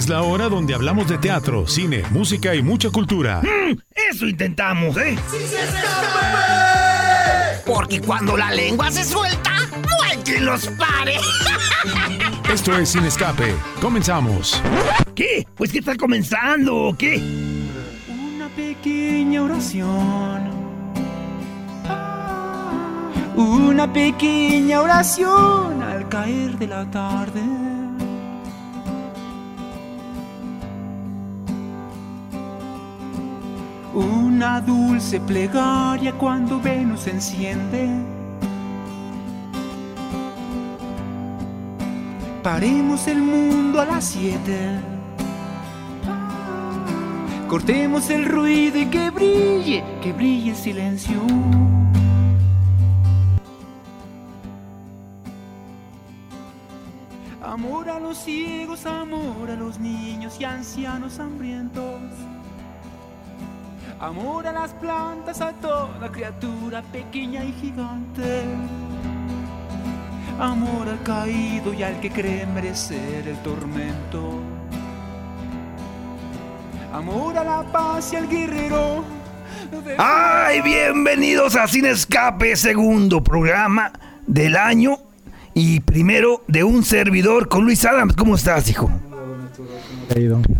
Es la hora donde hablamos de teatro, cine, música y mucha cultura. Mm, eso intentamos, ¿eh? Porque cuando la lengua se suelta, no hay quien los pare. Esto es Sin Escape. Comenzamos. ¿Qué? Pues que está comenzando, ¿o qué? Una pequeña oración. Una pequeña oración al caer de la tarde. Una dulce plegaria cuando Venus enciende. Paremos el mundo a las siete. Cortemos el ruido y que brille, que brille el silencio. Amor a los ciegos, amor a los niños y ancianos hambrientos. Amor a las plantas, a toda criatura pequeña y gigante. Amor al caído y al que cree merecer el tormento. Amor a la paz y al guerrero. ¡Ay! Bienvenidos a Sin Escape, segundo programa del año y primero de un servidor con Luis Adams. ¿Cómo estás, hijo?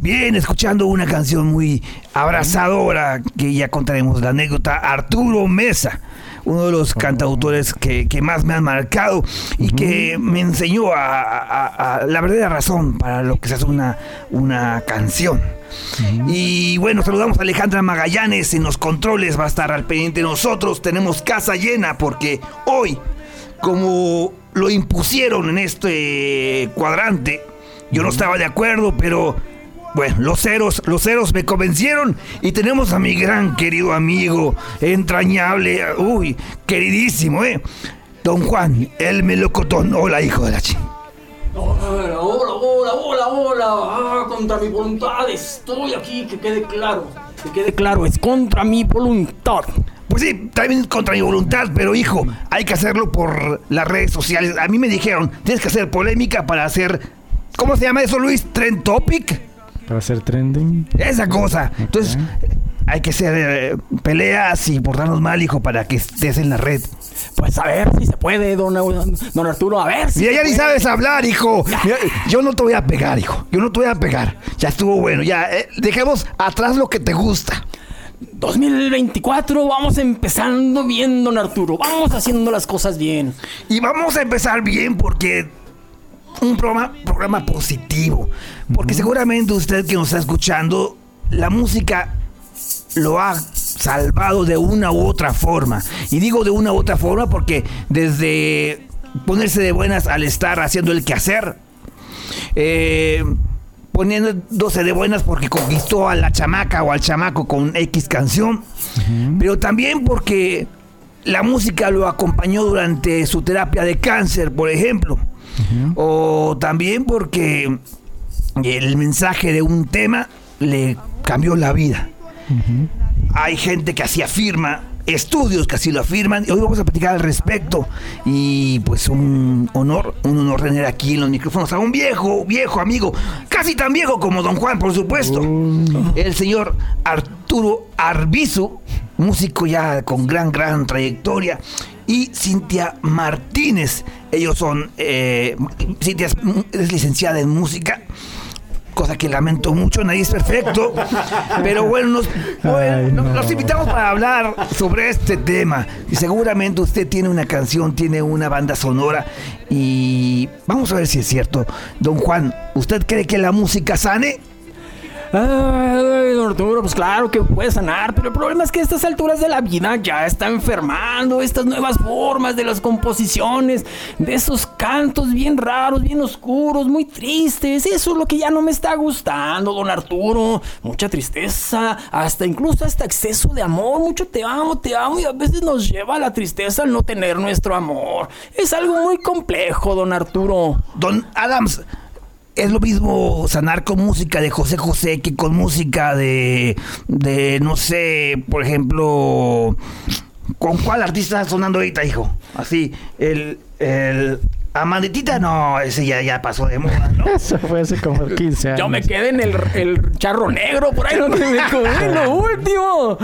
Bien, escuchando una canción muy abrazadora que ya contaremos la anécdota. Arturo Mesa, uno de los cantautores que, que más me han marcado y que me enseñó a, a- a la verdadera razón para lo que se hace una, una canción. Y bueno, saludamos a Alejandra Magallanes en los controles, va a estar al pendiente de nosotros. Tenemos casa llena porque hoy, como lo impusieron en este cuadrante, yo no estaba de acuerdo, pero bueno, los ceros, los ceros me convencieron y tenemos a mi gran querido amigo, entrañable, uy, queridísimo, ¿eh? Don Juan, el melocotón. Hola, hijo de la ching. Hola, hola, hola, hola, hola. Ah, contra mi voluntad estoy aquí, que quede claro. Que quede claro, es contra mi voluntad. Pues sí, también contra mi voluntad, pero hijo, hay que hacerlo por las redes sociales. A mí me dijeron, tienes que hacer polémica para hacer, ¿cómo se llama eso, Luis? ¿Trend Topic? Para hacer trending. Esa cosa. Entonces, hay que hacer eh, peleas y portarnos mal, hijo, para que estés en la red. Pues a ver si se puede, don, don Arturo, a ver si. Mira, ya ni sabes hablar, hijo. Mira, yo no te voy a pegar, hijo. Yo no te voy a pegar. Ya estuvo bueno. Ya, eh, dejemos atrás lo que te gusta. 2024, vamos empezando bien, don Arturo. Vamos haciendo las cosas bien. Y vamos a empezar bien porque un programa, programa positivo. Porque seguramente usted que nos está escuchando, la música lo ha salvado de una u otra forma. Y digo de una u otra forma porque desde ponerse de buenas al estar haciendo el quehacer, eh, poniéndose de buenas porque conquistó a la chamaca o al chamaco con X canción, pero también porque la música lo acompañó durante su terapia de cáncer, por ejemplo, o también porque el mensaje de un tema le cambió la vida. Hay gente que así afirma, estudios que así lo afirman, y hoy vamos a platicar al respecto. Y pues un honor, un honor tener aquí en los micrófonos a un viejo, viejo amigo, casi tan viejo como Don Juan, por supuesto. El señor Arturo Arbizu, músico ya con gran, gran trayectoria. Y Cintia Martínez, ellos son, eh, Cintia es, es licenciada en música cosa que lamento mucho, nadie es perfecto, pero bueno, nos, bueno, Ay, no. nos invitamos para hablar sobre este tema y seguramente usted tiene una canción, tiene una banda sonora y vamos a ver si es cierto. Don Juan, ¿usted cree que la música sane? Ay, don Arturo, pues claro que puede sanar, pero el problema es que a estas alturas de la vida ya está enfermando estas nuevas formas de las composiciones, de esos cantos bien raros, bien oscuros, muy tristes. Eso es lo que ya no me está gustando, don Arturo. Mucha tristeza, hasta incluso hasta exceso de amor, mucho te amo, te amo, y a veces nos lleva a la tristeza al no tener nuestro amor. Es algo muy complejo, don Arturo. Don Adams, es lo mismo sanar con música de José José que con música de, de no sé, por ejemplo, ¿con cuál artista está sonando ahorita, hijo? Así, el, el, Amanditita, no, ese ya, ya pasó de moda, ¿no? Eso fue hace como 15 años. Yo me quedé en el, el charro negro, por ahí no te me comí lo último.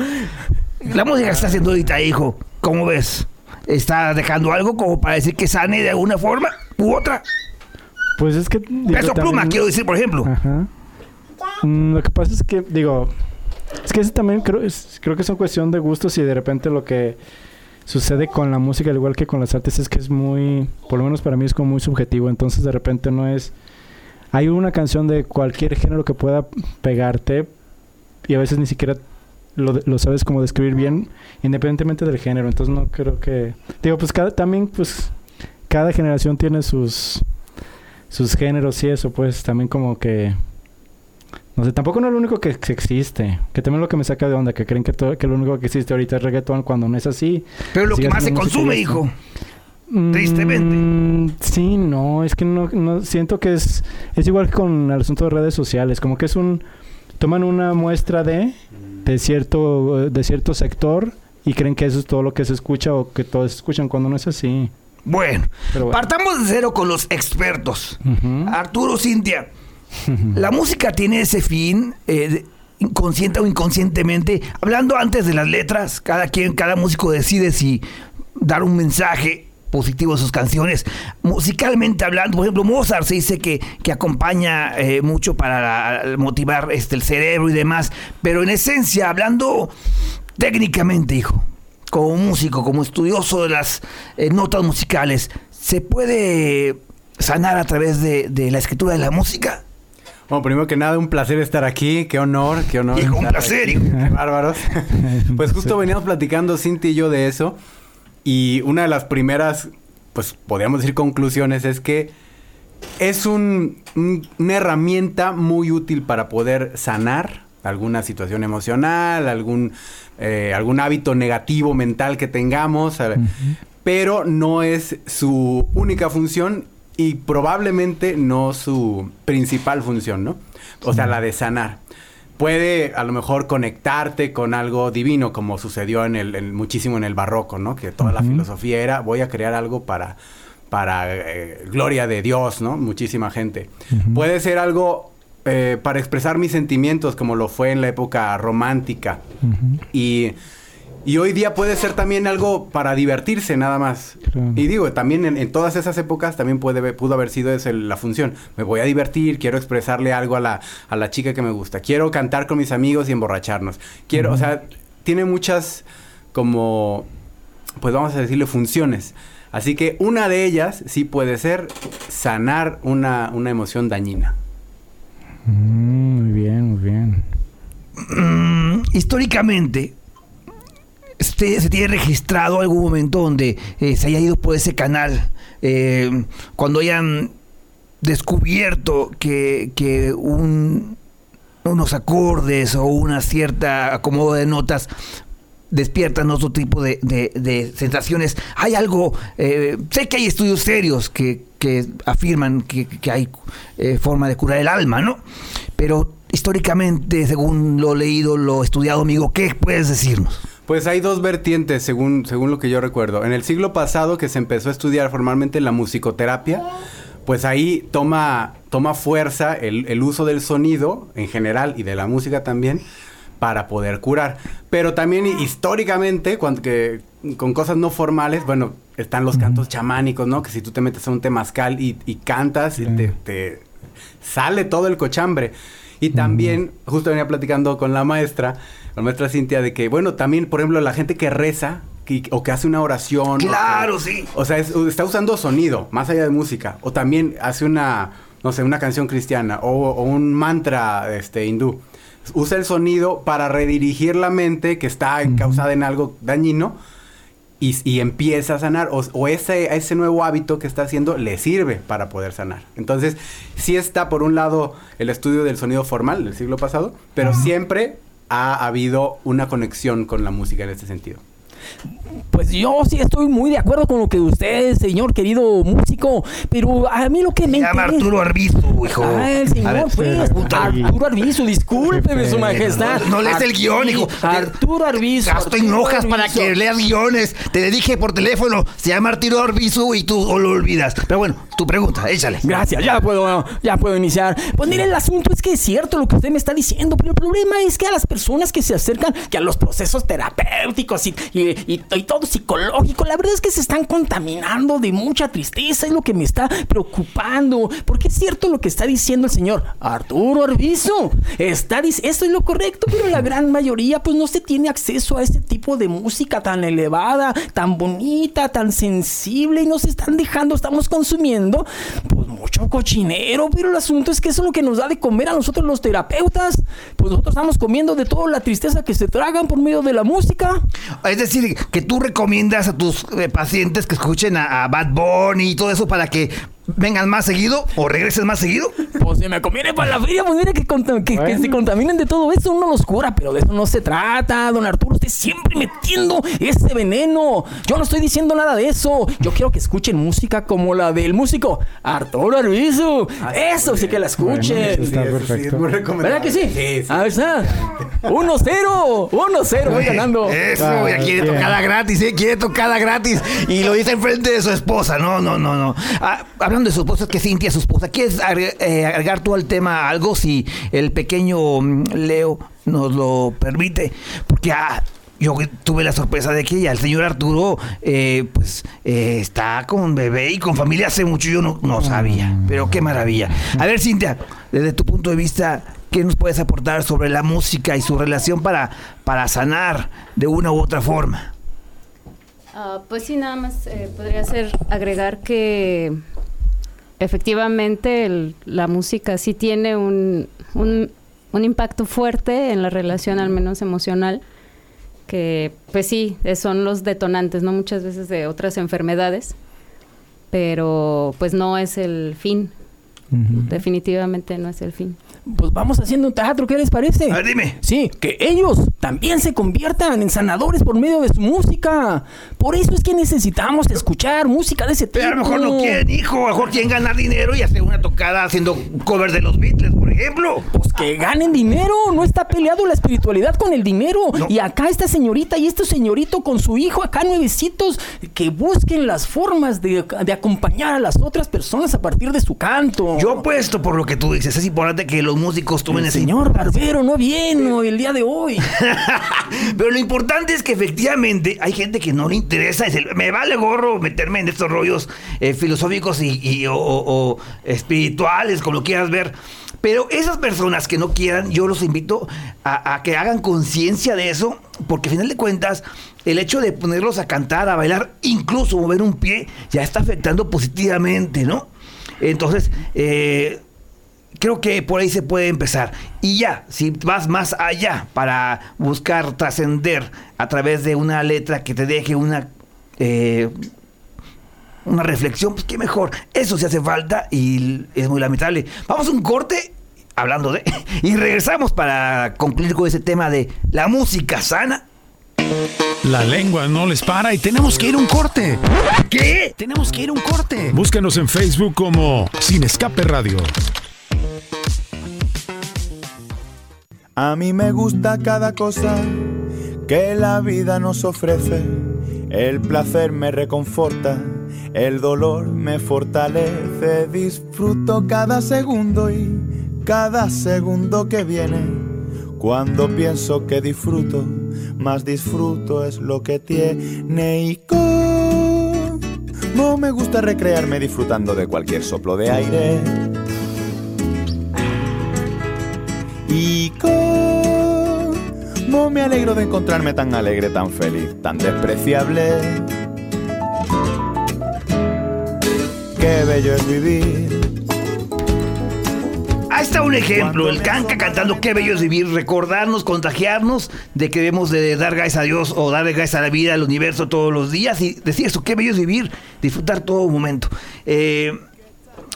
La música que está haciendo ahorita, hijo, ¿cómo ves? ¿Está dejando algo como para decir que sane de alguna forma u otra? Pues es que... digo, Peso pluma, quiero decir, por ejemplo. Ajá. Mm, lo que pasa es que, digo, es que ese también creo, es- creo que es una cuestión de gustos y de repente lo que sucede con la música, al igual que con las artes, es que es muy, por lo menos para mí es como muy subjetivo. Entonces de repente no es... Hay una canción de cualquier género que pueda pegarte y a veces ni siquiera lo, lo sabes como describir bien, independientemente del género. Entonces no creo que... Digo, pues cada, también pues cada generación tiene sus sus géneros y eso, pues también como que... No sé, tampoco no es lo único que, existe. Que también lo que me saca de onda, que creen que, todo, que lo único que existe ahorita es reggaetón cuando no es así. Pero lo que más se consume, hijo. Tristemente. Mm, sí, no, es que no, no siento que es... Es igual que con el asunto de redes sociales, como que es un... Toman una muestra de, de, cierto, de cierto sector y creen que eso es todo lo que se escucha o que todos escuchan cuando no es así. Bueno, partamos de cero con los expertos. Arturo Cintia, la música tiene ese fin, eh, inconsciente o inconscientemente. Hablando antes de las letras, cada quien, cada músico decide si dar un mensaje positivo a sus canciones. Musicalmente hablando, por ejemplo, Mozart se dice que, que acompaña eh, mucho para la- motivar este, el cerebro y demás. Pero en esencia, hablando técnicamente, hijo, como músico, como estudioso de las eh, notas musicales, ¿se puede sanar a través de, de la escritura de la música? Bueno, primero que nada, un placer estar aquí. Qué honor, qué honor. Hijo, un placer, hijo. Qué bárbaros. pues justo veníamos platicando Cinti y yo de eso. Y una de las primeras, pues podríamos decir conclusiones es que es un- un- una herramienta muy útil para poder sanar alguna situación emocional, algún, eh, algún hábito negativo mental que tengamos, eh, pero no es su única función y probablemente no su principal función, ¿no? O sea, la de sanar. Puede a lo mejor conectarte con algo divino, como sucedió en el, en- muchísimo en el barroco, ¿no? Que toda la filosofía era voy a crear algo para, para eh, gloria de Dios, ¿no? Muchísima gente. Puede ser algo eh, para expresar mis sentimientos, como lo fue en la época romántica. Y, y hoy día puede ser también algo para divertirse nada más. Claro. Y digo, también en, en todas esas épocas también puede, pudo haber sido esa la función. Me voy a divertir, quiero expresarle algo a la, a la chica que me gusta. Quiero cantar con mis amigos y emborracharnos. Quiero, o sea, tiene muchas como, pues vamos a decirle funciones. Así que una de ellas sí puede ser sanar una, una emoción dañina. Mm, muy bien, muy bien. Mm, históricamente, este, se tiene registrado algún momento donde eh, se haya ido por ese canal, eh, cuando hayan descubierto que, que un- unos acordes o una cierta acomodo de notas despiertan otro tipo de, de- sensaciones. Hay algo, eh, sé que hay estudios serios que, que afirman que, que hay eh, forma de curar el alma, ¿no? Pero históricamente, según lo leído, lo estudiado, amigo, ¿qué puedes decirnos? Pues hay dos vertientes, según, según lo que yo recuerdo. En el siglo pasado, que se empezó a estudiar formalmente la musicoterapia, pues ahí toma, toma fuerza el, el uso del sonido en general y de la música también para poder curar. Pero también históricamente, cuando que, con cosas no formales, bueno, están los cantos chamánicos, ¿no? Que si tú te metes a un temazcal y, y cantas, y te, te sale todo el cochambre. Y también, justo venía platicando con la maestra, la maestra Cintia, de que, bueno, también, por ejemplo, la gente que reza que- o que hace una oración. o que- Claro, sí. o sea, es- está usando sonido, más allá de música. O también hace una, no sé, una canción cristiana o, o un mantra este, hindú. Usa el sonido para redirigir la mente que está encausada en algo dañino y, y empieza a sanar. O, o ese, ese nuevo hábito que está haciendo le sirve para poder sanar. Entonces, sí está por un lado el estudio del sonido formal del siglo pasado, pero siempre ha habido una conexión con la música en este sentido. Pues yo sí estoy muy de acuerdo con lo que usted, señor querido músico, pero a mí lo que me Se llama interesa- Arturo Arbizu, hijo. Ah, el señor, ver, pues. Arturo Arbizu, discúlpeme, su majestad. No, no lees el guion, hijo. Arturo Arbizu. Gasto en hojas para que leas guiones. Te le dije por teléfono, se llama Arturo Arbizu y tú lo olvidas. Pero bueno, tu pregunta, échale. Gracias, ya puedo, ya puedo iniciar. Pues mire, el asunto es que es cierto lo que usted me está diciendo, pero el problema es que a las personas que se acercan, que a los procesos terapéuticos y, y, y- todo psicológico, la verdad es que se están contaminando de mucha tristeza, es lo que me está preocupando. Porque es cierto lo que está diciendo el señor Arturo Arbizu. Está, esto es lo correcto, pero la gran mayoría pues no se tiene acceso a ese tipo de música tan elevada, tan bonita, tan sensible y nos están dejando, estamos consumiendo pues mucho cochinero, pero el asunto es que eso es lo que nos da de comer a nosotros los terapeutas. Pues nosotros estamos comiendo de toda la tristeza que se tragan por medio de la música. Es decir, que tú recomiendas a tus eh, pacientes que escuchen a, a Bad Bunny y todo eso para que vengan más seguido o regresen más seguido. Pues se me conviene para la feria, pues mire que, se contaminen de todo eso, uno los cura, pero de eso no se trata, don Arturo, usted siempre metiendo ese veneno. Yo no estoy diciendo nada de eso. Yo quiero que escuchen música como la del músico Arturo Arbizu. Eso sí que la Bueno, escuchen. eso está Sí, eso sí, perfecto. es. ¿Verdad que sí? Sí, sí. A ver, está. 1-0. 1-0 voy ganando. Eso, Ah, ya quiere tocada gratis, ¿eh? Quiere tocada gratis. Y lo dice enfrente de su esposa. No, no, no, no. Ah, de su esposa, es que Cintia, su esposa, ¿quieres eh, agregar tú al tema algo si el pequeño mm, Leo nos lo permite? Porque ah, yo tuve la sorpresa de que ya el señor Arturo, eh, pues, eh, está con bebé y con familia hace mucho. Yo no, no sabía. Pero qué maravilla. A ver, Cintia, desde tu punto de vista, ¿qué nos puedes aportar sobre la música y su relación para, para sanar de una u otra forma? Ah, pues sí, nada más podría ser agregar que efectivamente el- la música sí tiene un, un, un impacto fuerte en la relación, al menos emocional, que pues sí, son los detonantes, ¿no? Muchas veces de otras enfermedades, pero pues no es el fin, definitivamente no es el fin. Pues vamos haciendo un teatro, ¿qué les parece? A ver, dime. Sí, que ellos también se conviertan en sanadores por medio de su música. Por eso es que necesitamos escuchar música de ese tipo. Pero a lo mejor no quieren, hijo. A lo mejor quieren ganar dinero y hacer una tocada haciendo cover de los Beatles, por ejemplo. Pues que ganen dinero, no está peleado la espiritualidad con el dinero. No. Y acá esta señorita y este señorito con su hijo, acá nuevecitos, que busquen las formas de, de acompañar a las otras personas a partir de su canto. Yo apuesto por lo que tú dices. Es importante que los músicos tomen el ese señor Barbero no viene el día de hoy. Pero lo importante es que efectivamente hay gente que no le interesa. me vale gorro meterme en estos rollos eh, filosóficos y, y- o, o- o espirituales, como lo quieras ver. Pero esas personas que no quieran, yo los invito a, a que hagan conciencia de eso, porque al final de cuentas, el hecho de ponerlos a cantar, a bailar, incluso mover un pie, ya está afectando positivamente, ¿no? Entonces, eh, creo que por ahí se puede empezar. Y ya, si vas más allá para buscar trascender a través de una letra que te deje una, eh, una reflexión, pues qué mejor. Eso se hace falta y es muy lamentable. Vamos a un corte, hablando de, y regresamos para concluir con ese tema de la música sana. La lengua no les para y tenemos que ir a un corte. ¿Qué? Tenemos que ir a un corte. Búscanos en Facebook como Sin Escape Radio. A mí me gusta cada cosa que la vida nos ofrece. El placer me reconforta, el dolor me fortalece. Disfruto cada segundo y cada segundo que viene. Cuando pienso que disfruto, más disfruto es lo que tiene. Y como me gusta recrearme disfrutando de cualquier soplo de aire. Y cómo me alegro de encontrarme tan alegre, tan feliz, tan despreciable. Qué bello es vivir. Ahí está un ejemplo, el canca cantando qué bello es vivir, recordarnos, contagiarnos de que debemos de dar gracias a Dios o darle gracias a la vida, al universo todos los días y decir esto, qué bello es vivir, disfrutar todo momento. Eh,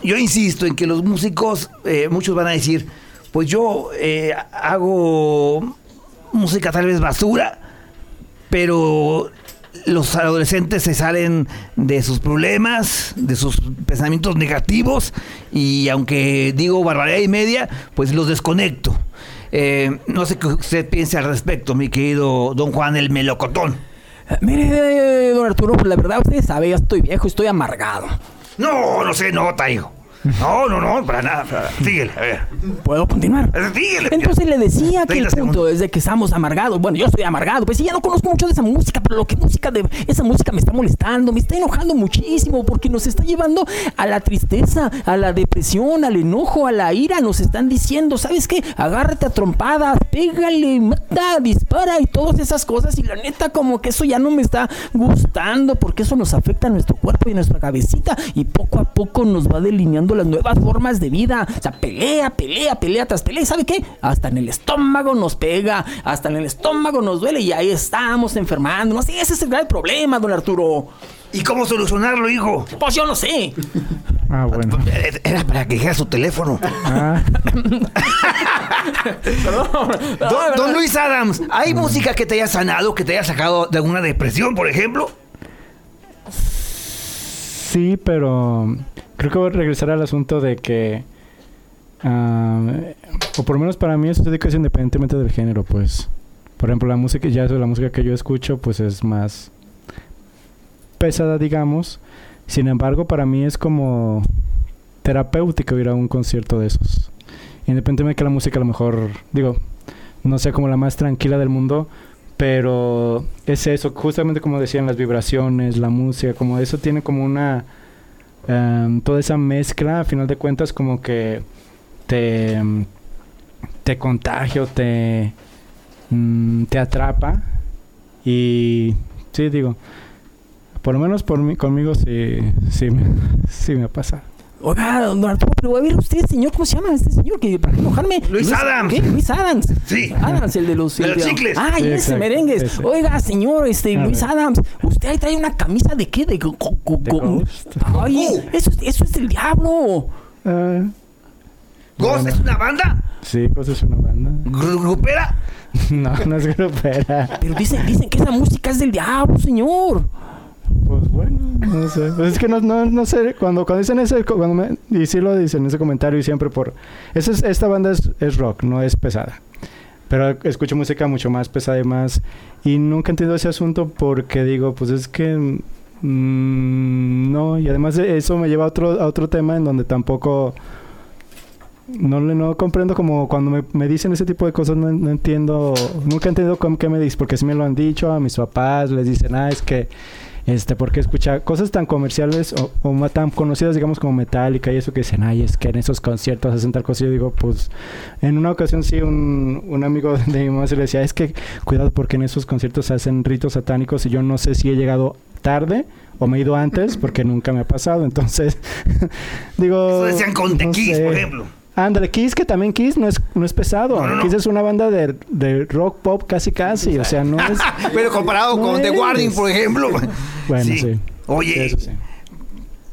yo insisto en que los músicos, eh, muchos van a decir, pues yo eh, hago música tal vez basura, pero los adolescentes se salen de sus problemas, de sus pensamientos negativos y aunque digo barbaridad y media, pues los desconecto. Eh, no sé qué usted piensa al respecto, mi querido don Juan el Melocotón. Eh, mire, don Arturo, pues la verdad usted sabe, ya estoy viejo, estoy amargado. No, no se nota, hijo. No, no, no, para nada. Para. Síguele, a ver. ¿Puedo continuar? Síguele. Entonces le decía que el 30 punto es de que estamos amargados. Bueno, yo estoy amargado. Pues sí, ya no conozco mucho de esa música, pero lo que música de esa música me está molestando, me está enojando muchísimo porque nos está llevando a la tristeza, a la depresión, al enojo, a la ira. Nos están diciendo, ¿sabes qué? Agárrate a trompadas, pégale, mata, dispara y todas esas cosas. Y la neta, como que eso ya no me está gustando porque eso nos afecta a nuestro cuerpo y a nuestra cabecita y poco a poco nos va delineando las nuevas formas de vida. O sea, pelea, pelea, pelea tras pelea. ¿Y sabe qué? Hasta en el estómago nos pega, hasta en el estómago nos duele y ahí estamos enfermando. No sé, ese es el gran problema, don Arturo. ¿Y cómo solucionarlo, hijo? Pues yo no sé. Ah, bueno. Era para que dijera su teléfono. Ah, Don, don Luis Adams, ¿hay música que te haya sanado, que te haya sacado de alguna depresión, por ejemplo? sí, pero creo que voy a regresar al asunto de que, ah, o por lo menos para mí eso se es independientemente del género, pues. Por ejemplo, la música, ya eso, la música que yo escucho, pues es más pesada, digamos. Sin embargo, para mí es como terapéutico ir a un concierto de esos. Independientemente de que la música a lo mejor, digo, no sea como la más tranquila del mundo, pero es eso, justamente como decían las vibraciones, la música, como eso tiene como una, em, toda esa mezcla, a final de cuentas como que te, em, te contagia o te, mm, te atrapa y sí, digo, por lo menos por mí, conmigo sí, sí, sí me pasa. Oiga, don Arturo, pero a ver usted, señor, ¿cómo se llama este señor? Que para qué enojarme. Luis Adams. ¿Qué? Luis Adams. Sí. Adams, el de los, De los chicles. Ay, Sí, ese exacto, merengues. ese. Oiga, señor, este A Luis ver. Adams, usted ahí trae una camisa de qué? De, go- Ghost. Ay, eso, es- eso es del diablo. Ah, ¿Ghost es una banda? sí, pues es una banda. Gru- ¿Grupera? No, no es grupera. Pero dicen, dicen que esa música es del diablo, señor. Pues bueno, no sé. Pues es que no, no, sé. Cuando, cuando dicen ese, cuando me, y sí lo dicen ese comentario y siempre por... Esta banda es, es rock, no es pesada. Pero escucho música mucho más pesada y más... Y nunca he entendido ese asunto porque digo, pues es que... mm, no, y además de eso me lleva a otro, a otro tema en donde tampoco... No, no comprendo como cuando me, me dicen ese tipo de cosas, no, no entiendo, nunca he entendido cómo qué me dicen, porque sí me lo han dicho a mis papás, les dicen, ah, es que, este, porque escucha cosas tan comerciales o, o ma- tan conocidas, digamos, como Metallica y eso que dicen, ay, es que en esos conciertos hacen tal cosa, yo digo, pues, en una ocasión sí, un, un amigo de mi mamá se le decía, es que, cuidado porque en esos conciertos se hacen ritos satánicos y yo no sé si he llegado tarde o me he ido antes porque nunca me ha pasado, entonces, digo... Eso decían con The no Kiss, sé. por ejemplo. Ándale, Kiss, que también Kiss no es, no es pesado. No, no, no. Kiss es una banda de, de rock pop casi casi. O sea, no es. Pero comparado con The. Warning, por ejemplo. Bueno, sí. Oye, Eso sí.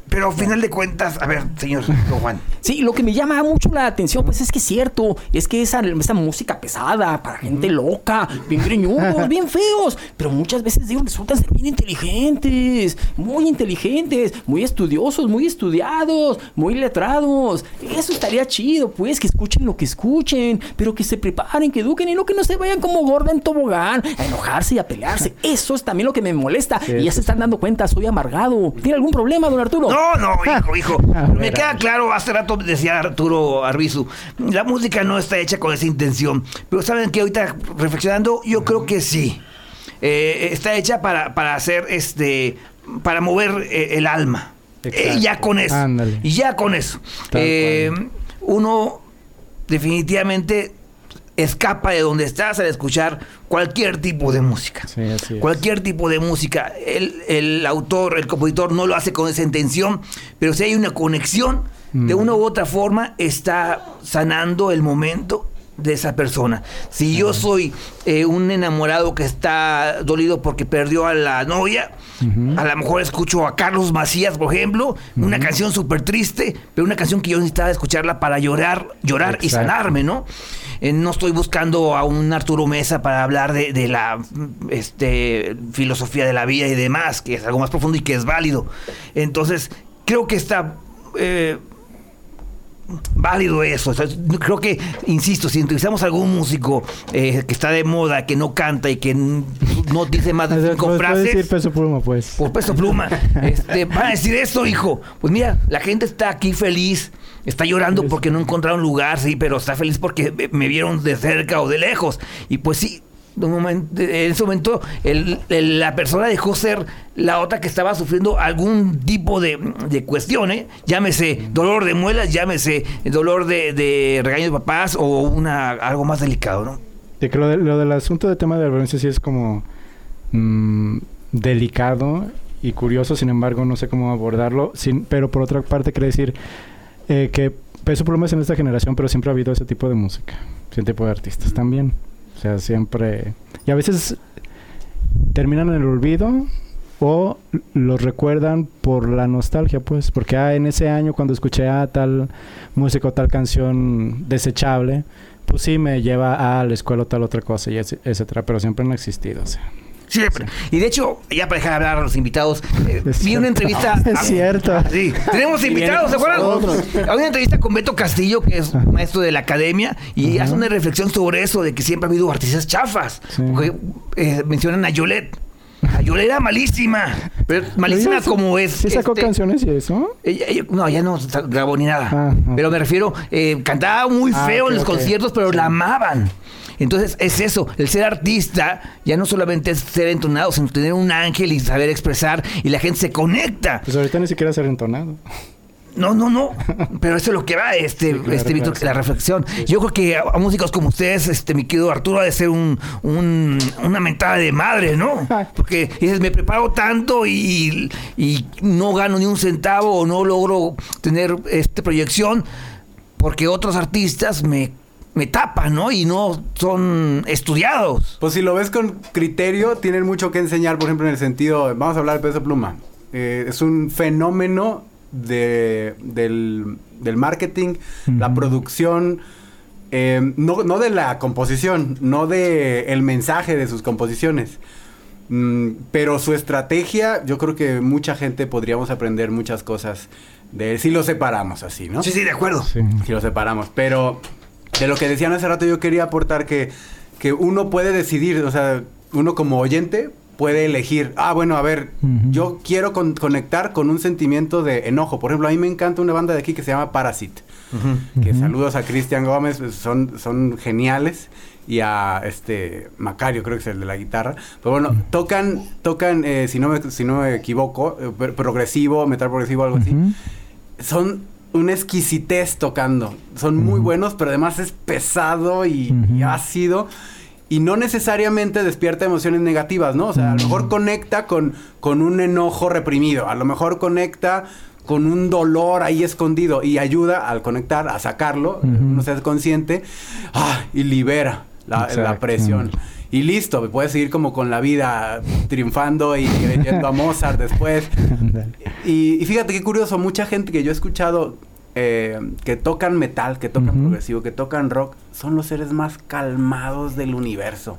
Pero al final de cuentas, a ver, señor Juan. Sí, lo que me llama mucho la atención, pues es que es cierto, es que esa, esa música pesada, para gente loca, bien greñudos, bien feos, pero muchas veces digo, resultan ser bien inteligentes, muy inteligentes, muy estudiosos, muy estudiados, muy letrados. Eso estaría chido, pues, que escuchen lo que escuchen, pero que se preparen, que eduquen y no que no se vayan como gorda en tobogán, a enojarse y a pelearse. Eso es también lo que me molesta. y ya se están dando cuenta, soy amargado. ¿Tiene algún problema, don Arturo? No, no, hijo, hijo. A Me queda claro, hace rato decía Arturo Arbizu, la música no está hecha con esa intención. Pero saben que ahorita reflexionando, yo creo que sí. Eh, está hecha para, para hacer este. para mover eh, el alma. Eh, ya con eso. Ándale. Y ya con eso. Eh, uno definitivamente escapa de donde estás al escuchar cualquier tipo de música. Sí, así es. Cualquier tipo de música. El, el autor, el compositor no lo hace con esa intención, pero si hay una conexión, de Mm. una u otra forma está sanando el momento de esa persona. Si yo soy eh, un enamorado que está dolido porque perdió a la novia, a lo mejor escucho a Carlos Macías, por ejemplo, una canción súper triste, pero una canción que yo necesitaba escucharla para llorar, llorar y sanarme, ¿no? Eh, no estoy buscando a un Arturo Mesa para hablar de, de la este, filosofía de la vida y demás, que es algo más profundo y que es válido. Entonces, creo que está eh, válido eso. O sea, creo que, insisto, si entrevistamos a algún músico eh, que está de moda, que no canta y que no dice más de cinco frases, decir peso pluma, pues. por peso pluma, este, van a decir esto, hijo. Pues mira, la gente está aquí feliz, está llorando porque no encontraron lugar, sí, pero está feliz porque me vieron de cerca o de lejos. Y pues sí, en ese momento el- la persona dejó ser la otra que estaba sufriendo algún tipo de, de cuestión, ¿eh? Llámese dolor de muelas, llámese dolor de, de de papás o una, algo más delicado, ¿no? De que lo, de- lo del asunto de tema de la violencia sí es como mm, delicado y curioso, sin embargo no sé cómo abordarlo, sin, pero por otra parte quiere decir eh, que Peso es en esta generación, pero siempre ha habido ese tipo de música, ese tipo de artistas también. O sea, siempre... Y a veces terminan en el olvido o los recuerdan por la nostalgia, pues, porque ah, en ese año cuando escuché a tal música o tal canción desechable, pues sí me lleva a la escuela o tal otra cosa, y etcétera, pero siempre han existido, o sea. Siempre. Y de hecho, ya para dejar hablar a los invitados, eh, vi una entrevista. Es a- cierto. Sí, tenemos invitados, ¿se acuerdan? Hay una entrevista con Beto Castillo, que es maestro de la academia, y hace una reflexión sobre eso, de que siempre ha habido artistas chafas. Sí. Porque, eh, mencionan a Yolette. A Yolette era malísima. Pero sí- como es. ¿Sí sacó este, canciones y eso? ella- ella- no, ya no grabó ni nada. Ah. Pero me refiero, eh, cantaba muy Ah, feo en los conciertos, pero la amaban. Entonces es eso, el ser artista ya no solamente es ser entonado, sino tener un ángel y saber expresar y la gente se conecta. Pues ahorita ni siquiera ser entonado. No, no, no. Pero eso es lo que va, este, Sí, claro, este Víctor, claro, sí. la reflexión. Yo creo que a, a músicos como ustedes, este, mi querido Arturo, ha de ser un, un- una mentada de madre, ¿no? Porque dices, me preparo tanto y, y no gano ni un centavo o no logro tener este proyección porque otros artistas me, me tapan, ¿no? Y no son estudiados. Pues si lo ves con criterio, tienen mucho que enseñar, por ejemplo, en el sentido, vamos a hablar de peso pluma. Eh, es un fenómeno de, del, del marketing, la producción, eh, no, no de la composición, no de el mensaje de sus composiciones. Mm, pero su estrategia, yo creo que mucha gente podríamos aprender muchas cosas de él si lo separamos así, ¿no? Sí, sí, de acuerdo. Sí. si lo separamos. Pero de lo que decían hace rato, yo quería aportar que, que uno puede decidir, o sea, uno como oyente puede elegir, ah, bueno, a ver, yo quiero con- conectar con un sentimiento de enojo. Por ejemplo, a mí me encanta una banda de aquí que se llama Parasite. Que saludos a Cristian Gómez, son, son geniales. Y a este Macario, creo que es el de la guitarra. Pero bueno, tocan, tocan, eh, si, no me, si no me equivoco, eh, pro- progresivo, metal progresivo, algo así son una exquisitez tocando. Son muy buenos, pero además es pesado y, ácido. Y no necesariamente despierta emociones negativas, ¿no? O sea, a lo mejor conecta con, con un enojo reprimido. A lo mejor conecta con un dolor ahí escondido. Y ayuda al conectar, a sacarlo. Ujú. Uno se consciente. ¡ah! Y libera la, presión. Y listo, puedes seguir como con la vida triunfando y leyendo a Mozart después. Y fíjate qué curioso, mucha gente que yo he escuchado eh, que tocan metal, que tocan progresivo, que tocan rock, son los seres más calmados del universo.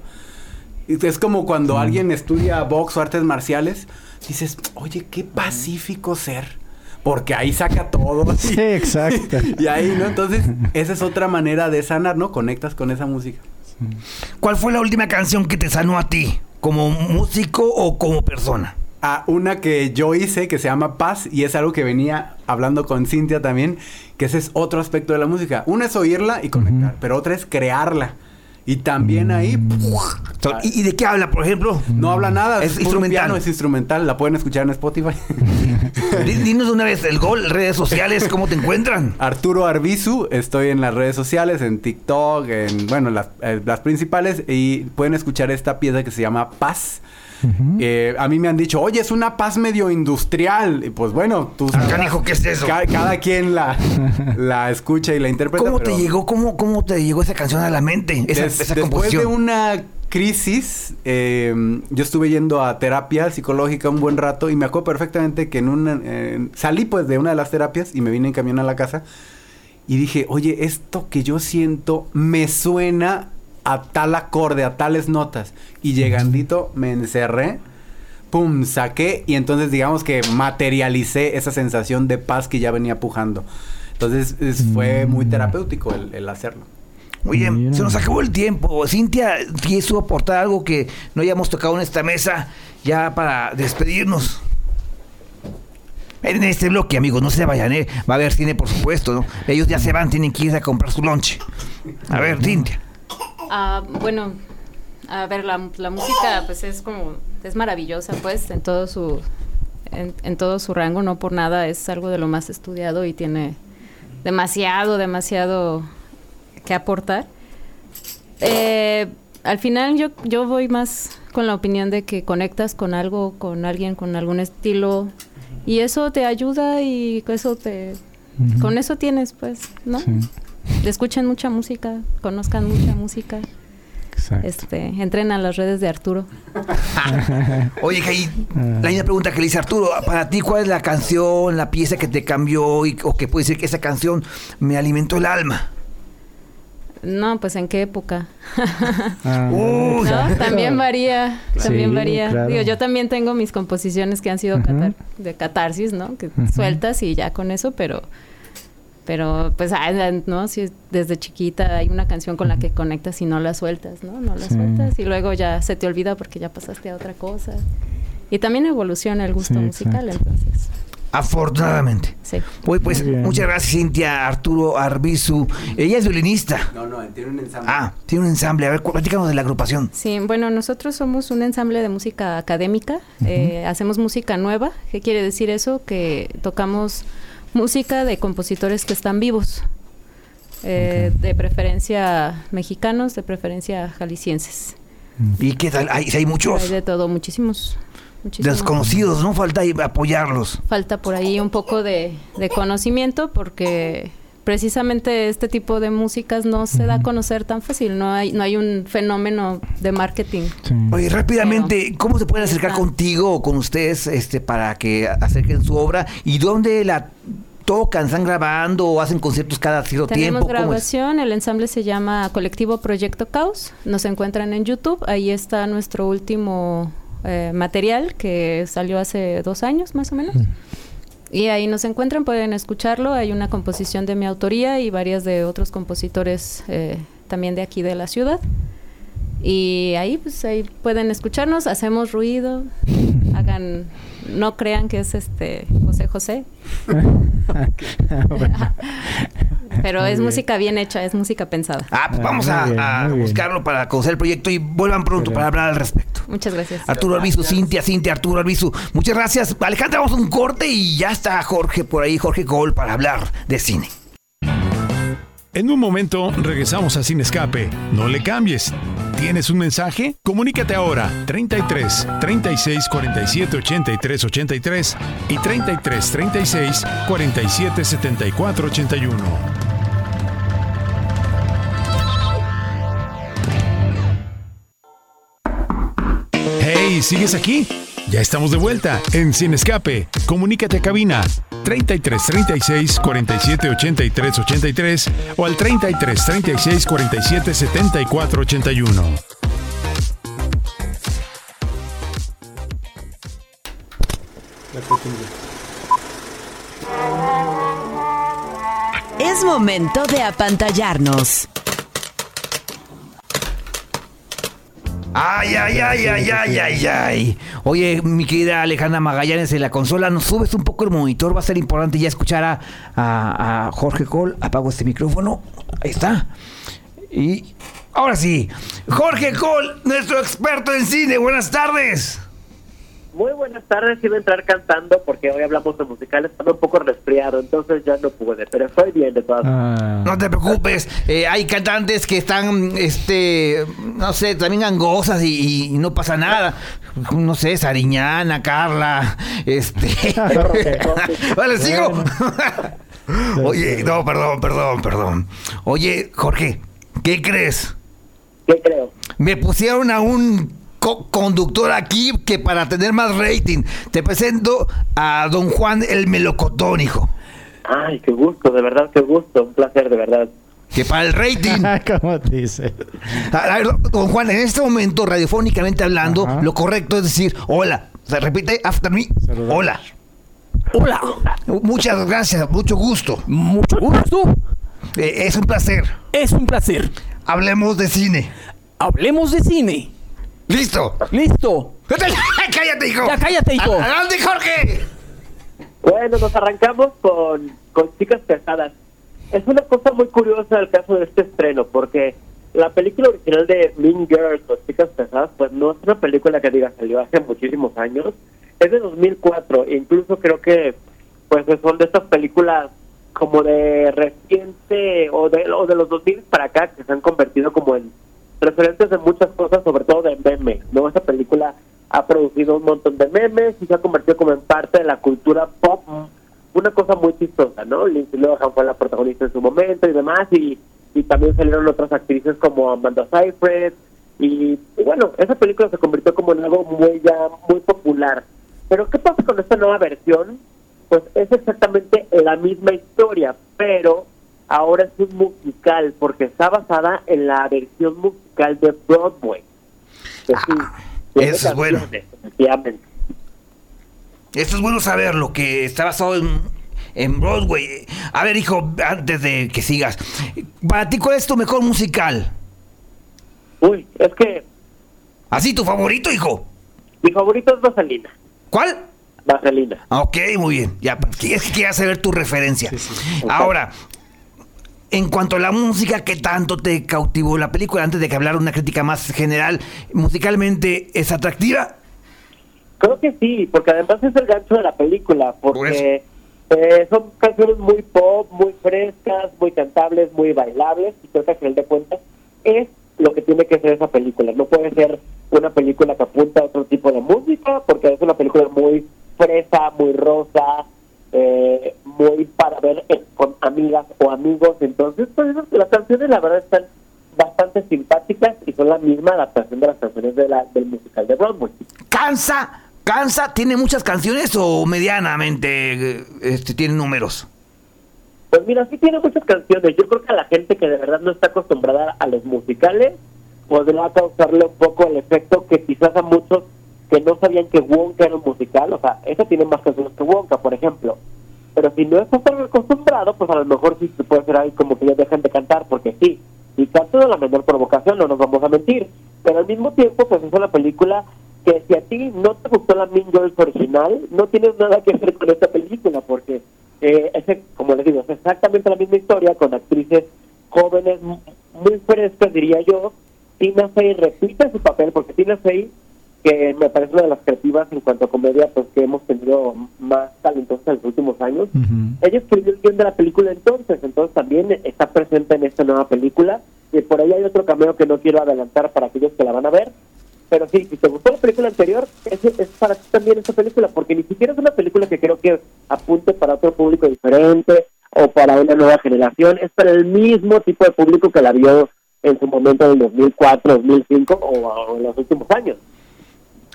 Y Es como cuando alguien estudia box o artes marciales, dices, oye, qué pacífico ser. Porque ahí saca todo. Sí, exacto. Y ahí, ¿no? Entonces, esa es otra manera de sanar, ¿no? Conectas con esa música. ¿Cuál fue la última canción que te sanó a ti? ¿Como músico o como persona? A una que yo hice que se llama Paz y es algo que venía hablando con Cintia también, que ese es otro aspecto de la música. Una es oírla y conectar, pero otra es crearla. Y también ahí So- ¿Y, y de qué habla, por ejemplo? no habla nada, Es instrumental. piano, es instrumental, la pueden escuchar en Spotify. Di- Dinos una vez el gol, redes sociales, ¿cómo te encuentran? Arturo Arbizu, estoy en las redes sociales, en TikTok, en bueno, las, eh, las principales y pueden escuchar esta pieza que se llama Paz. Eh, a mí me han dicho, oye, es una paz medio industrial. Y pues bueno, tú canijo, ¿qué es eso? Ca- cada quien la, la escucha y la interpreta. ¿Cómo pero te llegó, cómo, cómo te llegó esa canción a la mente? Esa, des- esa después de una crisis, eh, yo estuve yendo a terapia psicológica un buen rato y me acuerdo perfectamente que en una... eh, salí pues de una de las terapias y me vine en camión a la casa y dije, oye, esto que yo siento me suena a tal acorde, a tales notas. Y llegandito me encerré, pum, saqué y entonces digamos que materialicé esa sensación de paz que ya venía pujando. Entonces es- fue muy terapéutico el, el hacerlo. Oye, Mira. se nos acabó el tiempo. Cintia, ¿quieres aportar algo que no hayamos tocado en esta mesa ya para despedirnos? En este bloque, amigos, no se vayan, ¿eh? Va a haber cine, por supuesto, ¿no? Ellos ya se van, tienen que ir a comprar su lonche. A ver, Cintia. Ah, bueno, a ver, la, la música pues es como, es maravillosa pues en todo su, en, en todo su rango, no por nada es algo de lo más estudiado y tiene demasiado, demasiado que aportar. Eh, al final yo, yo voy más con la opinión de que conectas con algo, con alguien, con algún estilo y eso te ayuda y eso te, con eso tienes pues, ¿no? Sí, Escuchen mucha música, conozcan mucha música. exacto. Este, entren a las redes de Arturo. Oye, Jai, la misma pregunta que le hice a Arturo. Para ti, ¿cuál es la canción, la pieza que te cambió y, o que puede decir que esa canción me alimentó el alma? No, pues en qué época. Ah, Uy, ¿No? También varía, también Sí, varía. claro. Digo, yo también tengo mis composiciones que han sido catar- de catarsis, ¿no? Que sueltas y ya con eso, pero pero pues ah, no, si desde chiquita hay una canción con la que conectas y no la sueltas, ¿no? No la Sí. sueltas y luego ya se te olvida porque ya pasaste a otra cosa. Y también evoluciona el gusto Sí, musical, exacto. entonces. afortunadamente. Sí. Pues Muy bien. muchas gracias, Cintia Arturo Arbizu. Ella es violinista. No, no, tiene un ensamble. Ah, tiene un ensamble. A ver, platícanos de la agrupación. Sí, bueno, nosotros somos un ensamble de música académica, eh, hacemos música nueva. ¿Qué quiere decir eso? Que tocamos música de compositores que están vivos, eh, de preferencia mexicanos, de preferencia jaliscienses. ¿Y qué tal? Hay, hay muchos Hay de todo, muchísimos. muchísimos. desconocidos, ¿no? Falta apoyarlos. Falta por ahí un poco de, de conocimiento porque precisamente este tipo de músicas no se da a conocer tan fácil, no hay, no hay un fenómeno de marketing. sí. Oye, rápidamente, ¿cómo se pueden acercar contigo o con ustedes este, para que acerquen su obra? ¿Y dónde la tocan? ¿Están grabando o hacen conciertos cada cierto Tenemos tiempo? ¿Cómo es? grabación, el ensamble se llama Colectivo Proyecto Caos, nos encuentran en YouTube, ahí está nuestro último eh, material que salió hace dos años más o menos. Y ahí nos encuentran, pueden escucharlo, hay una composición de mi autoría y varias de otros compositores eh, también de aquí de la ciudad. Y ahí pues ahí pueden escucharnos, hacemos ruido, hagan, no crean que es este José José, pero Muy es bien. música bien hecha, es música pensada. Ah, pues Ah, vamos a, bien, a muy bien. buscarlo para conocer el proyecto y vuelvan pronto para hablar al respecto. Muchas gracias. Arturo Arbizu, Cintia, Cintia, Arturo Arbizu. Muchas gracias. Alejandra, vamos a un corte y ya está Jorge por ahí, Jorge Gol, para hablar de cine. En un momento regresamos a Sin Escape. No le cambies. ¿Tienes un mensaje? Comunícate ahora 33 36 47 83 83 y 33 36 47 74 81. Hey, ¿sigues aquí? Ya estamos de vuelta en Sin Escape. Comunícate a cabina 33 36 47 83 83 o al 33 36 47 74 81. Es momento de apantallarnos. Ay, ay, ay, ay, ay, ay, ay. Oye, mi querida Alejandra Magallanes en la consola, nos subes un poco el monitor, va a ser importante ya escuchar a, a- a Jorge Cole. Apago este micrófono. Ahí está. Y ahora sí, Jorge Cole, nuestro experto en cine. Buenas tardes. Muy buenas tardes, iba a entrar cantando porque hoy hablamos de musicales, estaba un poco resfriado, entonces ya no pude, pero estoy bien de todas. Ah, No te preocupes, eh, hay cantantes que están, este, no sé, también angosas y, y no pasa nada. No sé, Sariñana, Carla, este... vale, sigo. Oye, no, perdón, perdón, perdón. Oye, Jorge, ¿qué crees? ¿Qué creo? Me pusieron a un co- conductor aquí que para tener más rating. Te presento a don Juan el Melocotón, hijo. Ay, qué gusto, de verdad, qué gusto, un placer, de verdad. Que para el rating... ¿Cómo dice? A ver, don Juan, en este momento, radiofónicamente hablando, Ajá. lo correcto es decir hola. O sea, repite after me. Saludar. Hola. Hola. Muchas gracias, mucho gusto. Mucho gusto. Eh, es un placer. Es un placer. Hablemos de cine. Hablemos de cine. ¡Listo! Listo. ¡Cállate, hijo! Ya cállate, hijo. ¡Adelante, Jorge! Bueno, nos arrancamos con, con Chicas Pesadas. Es una cosa muy curiosa el caso de este estreno, porque la película original de Mean Girls o Chicas Pesadas, pues no es una película que diga salió hace muchísimos años, es de 2004, e incluso creo que pues son de estas películas como de reciente o de, o de los 2000 para acá que se han convertido como en referentes de muchas cosas, sobre todo de memes, ¿no? Esa película ha producido un montón de memes y se ha convertido como en parte de la cultura pop, una cosa muy chistosa, ¿no? Lindsay Lohan fue la protagonista en su momento y demás, y, y también salieron otras actrices como Amanda Seyfried, y, y bueno, esa película se convirtió como en algo muy ya muy popular. Pero ¿qué pasa con esta nueva versión? Pues es exactamente la misma historia, pero ahora es un musical, porque está basada en la versión musical de Broadway. Sí, tiene eso es bueno. Esto es bueno saberlo, que está basado en, en Broadway. A ver, hijo, antes de que sigas, para ti, ¿cuál es tu mejor musical? Uy, es que ¿Así tu favorito, hijo? mi favorito es Vaselina. ¿Cuál? Vaselina. Ah, Ok, muy bien. Ya, es que quería saber tu referencia. Ahora, en cuanto a la música, ¿qué tanto te cautivó la película? Antes de que hablara una crítica más general, ¿musicalmente es atractiva? Creo que sí, porque además es el gancho de la película, porque eh, son canciones muy pop, muy frescas, muy cantables, muy bailables, y creo que al final de cuentas es lo que tiene que ser esa película. No puede ser una película que apunta a otro tipo de música, porque es una película muy fresa, muy rosa, eh, muy para ver eh, con amigas o amigos. Entonces, pues las canciones la verdad están bastante simpáticas y son la misma adaptación de las canciones de la, del musical de Broadway. ¿Cansa? ¿Cansa? ¿Tiene muchas canciones o medianamente eh, este, tiene números? Pues mira, sí tiene muchas canciones. Yo creo que a la gente que de verdad no está acostumbrada a los musicales podrá causarle un poco el efecto que quizás a muchos que no sabían que Wonka era un musical, o sea, esa tiene más canciones que Wonka, por ejemplo. Pero si no estás tan acostumbrado, pues a lo mejor sí te puede ser ahí como que ya dejan de cantar, porque sí, y canto de la menor provocación, no nos vamos a mentir. Pero al mismo tiempo, pues es una película que si a ti no te gustó la Mean Girls original, no tienes nada que hacer con esta película, porque eh, es, como les digo, es exactamente la misma historia con actrices jóvenes muy frescas, diría yo. Tina Fey repite su papel, porque Tina Fey, que me parece una de las creativas en cuanto a comedia, pues que hemos tenido más talentosas en los últimos años, ella escribió el guion de la película entonces, entonces también está presente en esta nueva película. Y por ahí hay otro cameo que no quiero adelantar para aquellos que la van a ver. Pero sí, si te gustó la película anterior, es, es para ti también esta película, porque ni siquiera es una película que creo que apunte para otro público diferente o para una nueva generación, es para el mismo tipo de público que la vio en su momento en el 2004, 2005 o, o en los últimos años.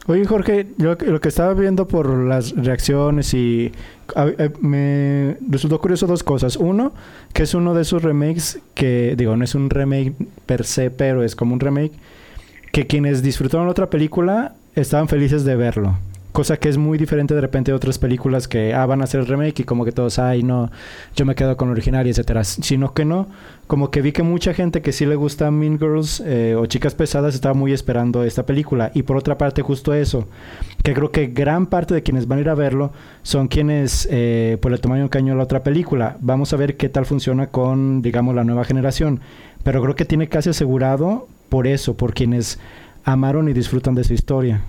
Oye, Jorge, yo lo que estaba viendo por las reacciones y me resultó curioso dos cosas. Uno, que es uno de esos remakes que, digo, no es un remake per se, pero es como un remake que quienes disfrutaron la otra película estaban felices de verlo. Cosa que es muy diferente de repente de otras películas que ah, van a hacer el remake y como que todos, ay, no, yo me quedo con el original y etcétera. Sino que no, como que vi que mucha gente que sí le gusta Mean Girls eh, o Chicas Pesadas estaba muy esperando esta película. Y por otra parte, justo eso, que creo que gran parte de quienes van a ir a verlo son quienes eh, pues le tomaron caño a la otra película. Vamos a ver qué tal funciona con, digamos, la nueva generación. Pero creo que tiene casi asegurado por eso, por quienes amaron y disfrutan de su historia.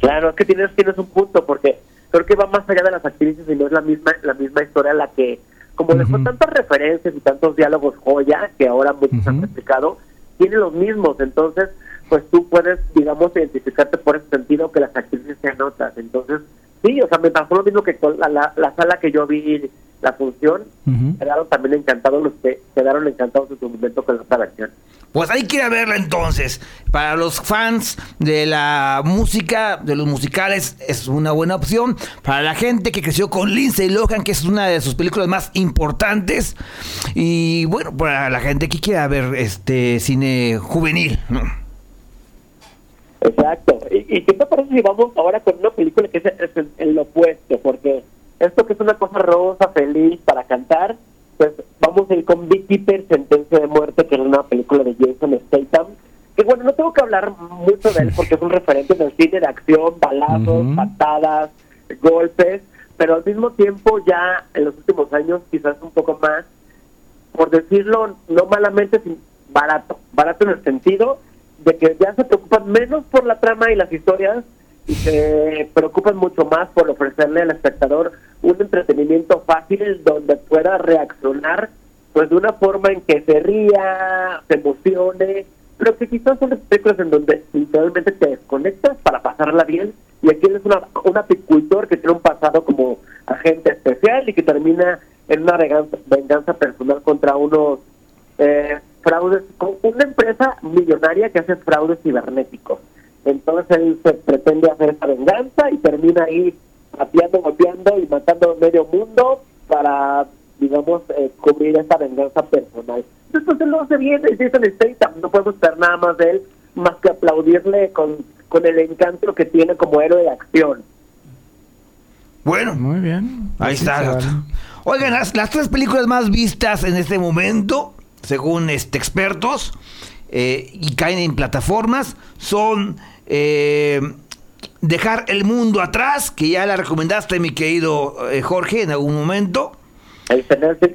Claro, es que tienes, tienes un punto, porque creo que va más allá de las actrices y no es la misma, la misma historia la que, como dejó tantas referencias y tantos diálogos joya, que ahora muchos han explicado, tiene los mismos, entonces, pues tú puedes, digamos, identificarte por ese sentido que las actrices se anotan. Entonces, sí, o sea, me pasó lo mismo que con la, la, la sala que yo vi la función, quedaron también encantados los que quedaron encantados en su momento con esta versión. Pues hay que ir a verla entonces. Para los fans de la música, de los musicales, es una buena opción. Para la gente que creció con Lindsay Lohan, que es una de sus películas más importantes. Y bueno, para la gente que quiera ver este cine juvenil, ¿no? Exacto. ¿Y, y qué te parece si vamos ahora con una película que es, es el, el opuesto? Porque esto que es una cosa rosa, feliz para cantar, pues vamos a ir con Beekeeper, Sentencia de Muerte, que es una película de Jason Statham. Que bueno, no tengo que hablar mucho de él porque es un referente del cine de acción, balazos, patadas, golpes, pero al mismo tiempo ya en los últimos años quizás un poco más, por decirlo no malamente, sin barato. Barato en el sentido de que ya se preocupan menos por la trama y las historias y se preocupan mucho más por ofrecerle al espectador un entretenimiento fácil donde pueda reaccionar pues de una forma en que se ría, se emocione, pero que quizás son películas en donde literalmente te desconectas para pasarla bien y aquí él es una, un apicultor que tiene un pasado como agente especial y que termina en una venganza, venganza personal contra unos eh, fraudes, con una empresa millonaria que hace fraudes cibernéticos. Entonces él se pretende hacer esa venganza y termina ahí pateando, golpeando y matando medio mundo para, digamos, eh, cubrir esa venganza personal. Entonces él lo hace bien, es Jason Statham, no podemos esperar nada más de él más que aplaudirle con, con el encanto que tiene como héroe de acción. Bueno, Muy bien. ahí Sí, está. Oigan, las, las tres películas más vistas en este momento, según este, expertos, eh, y caen en plataformas, son eh, Dejar el mundo atrás, que ya la recomendaste, mi querido eh, Jorge, en algún momento. El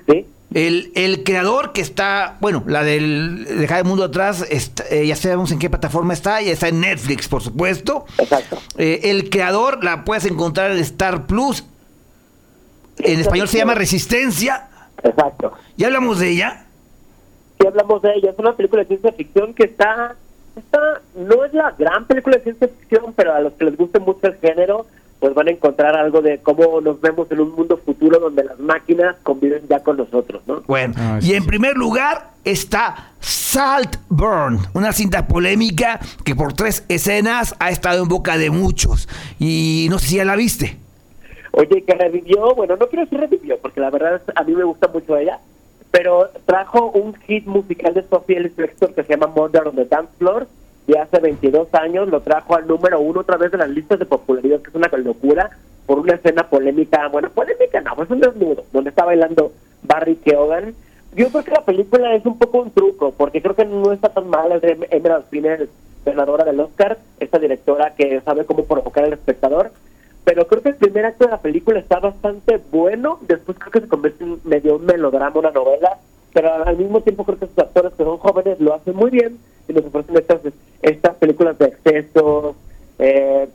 sí. El, el creador que está, bueno, la del Dejar el mundo atrás, está- eh, ya sabemos en qué plataforma está, ya está en Netflix, por supuesto. Exacto. Eh, el creador la puedes encontrar en Star Plus. En español se llama Resistencia. Exacto. ¿Ya hablamos de ella? si hablamos de ella. Es una película de ciencia ficción que está, está, no es la gran película de ciencia ficción, pero a los que les guste mucho el género, pues van a encontrar algo de cómo nos vemos en un mundo futuro donde las máquinas conviven ya con nosotros, ¿no? Bueno, Ah, y sí, en primer lugar está Saltburn, una cinta polémica que por tres escenas ha estado en boca de muchos. Y no sé si ya la viste. Oye, que revivió, bueno, no quiero decir revivió, porque la verdad es- a mí me gusta mucho ella, pero trajo un hit musical de Sophie Ellis Bextor que se llama Murder on the Dance Floor, de hace 22 años, lo trajo al número uno otra vez de las listas de popularidad, que es una locura, por una escena polémica, bueno, polémica no, es un desnudo, donde está bailando Barry Keoghan. Yo creo que la película es un poco un truco, porque creo que no está tan mal, es de Emerald Fennell, ganadora del Oscar, esta directora que sabe cómo provocar al espectador, pero creo que el primer acto de la película está bastante bueno, después creo que se convierte medio un melodrama, una novela, pero al mismo tiempo creo que sus actores que son jóvenes lo hacen muy bien y nos ofrecen estas, estas películas de excesos, eh,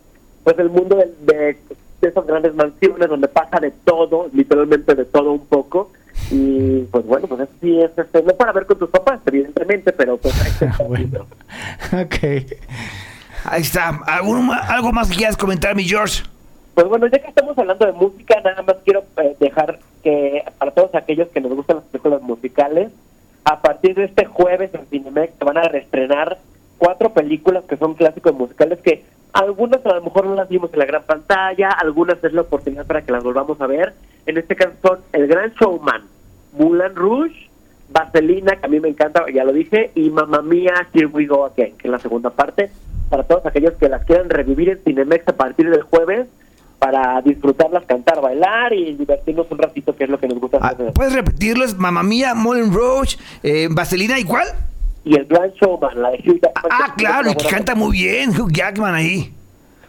pues el mundo de, de, de esas grandes mansiones donde pasa de todo, literalmente de todo un poco, y pues bueno, pues sí es, este, no para ver con tus papás, evidentemente, pero pues hay que viendo. Ok. Ahí está. ¿Algún ¿Algo más que quieras comentar, mi George? Pues bueno, ya que estamos hablando de música, nada más quiero eh, dejar que para todos aquellos que nos gustan las películas musicales, a partir de este jueves en Cinemex se van a reestrenar cuatro películas que son clásicos musicales que algunas a lo mejor no las vimos en la gran pantalla, algunas es la oportunidad para que las volvamos a ver. En este caso son El Gran Showman, Moulin Rouge, Vaselina, que a mí me encanta, ya lo dije, y Mamma Mía, Here We Go Again, que es la segunda parte, para todos aquellos que las quieran revivir en Cinemex a partir del jueves, para disfrutarlas, cantar, bailar y divertirnos un ratito, que es lo que nos gusta Ah, hacer. ¿Puedes repetirlo? Es Mamma Mía, Mullen Roach, eh, Vaselina, ¿y cuál? Y El Gran Showman, la de Hugh Jackman. Ah, que claro, y que canta muy bien, Hugh Jackman ahí.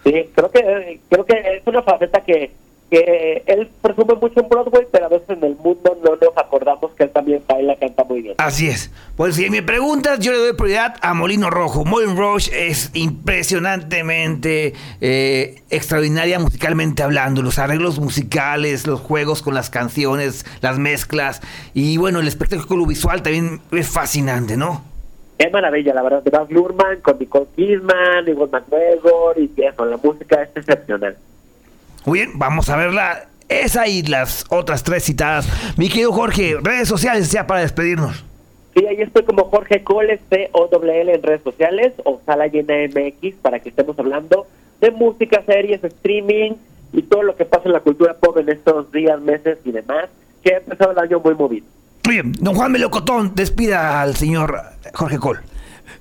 Sí, creo que creo que es una faceta que que él presume mucho en Broadway, pero a veces en el mundo no nos acordamos que él también baila, canta muy bien. Así es. Pues si me preguntas, yo le doy prioridad a Molino Rojo. Molin Rush es impresionantemente eh, extraordinaria musicalmente hablando. Los arreglos musicales, los juegos con las canciones, las mezclas. Y bueno, el espectáculo visual también es fascinante, ¿no? Es maravilla, la verdad. De Baz Luhrmann con Nicole Kidman, Nicole McGregor y eso. La música es excepcional. Muy bien, vamos a verla. Esa y las otras tres citadas. Mi querido Jorge, redes sociales ya para despedirnos. Sí, ahí estoy como Jorge Coles, C-O-L-L en redes sociales, o Sala Llena MX, para que estemos hablando de música, series, streaming y todo lo que pasa en la cultura pop en estos días, meses y demás, que ha empezado el año muy movido. Muy bien, don Juan Melocotón, despida al señor Jorge Cole.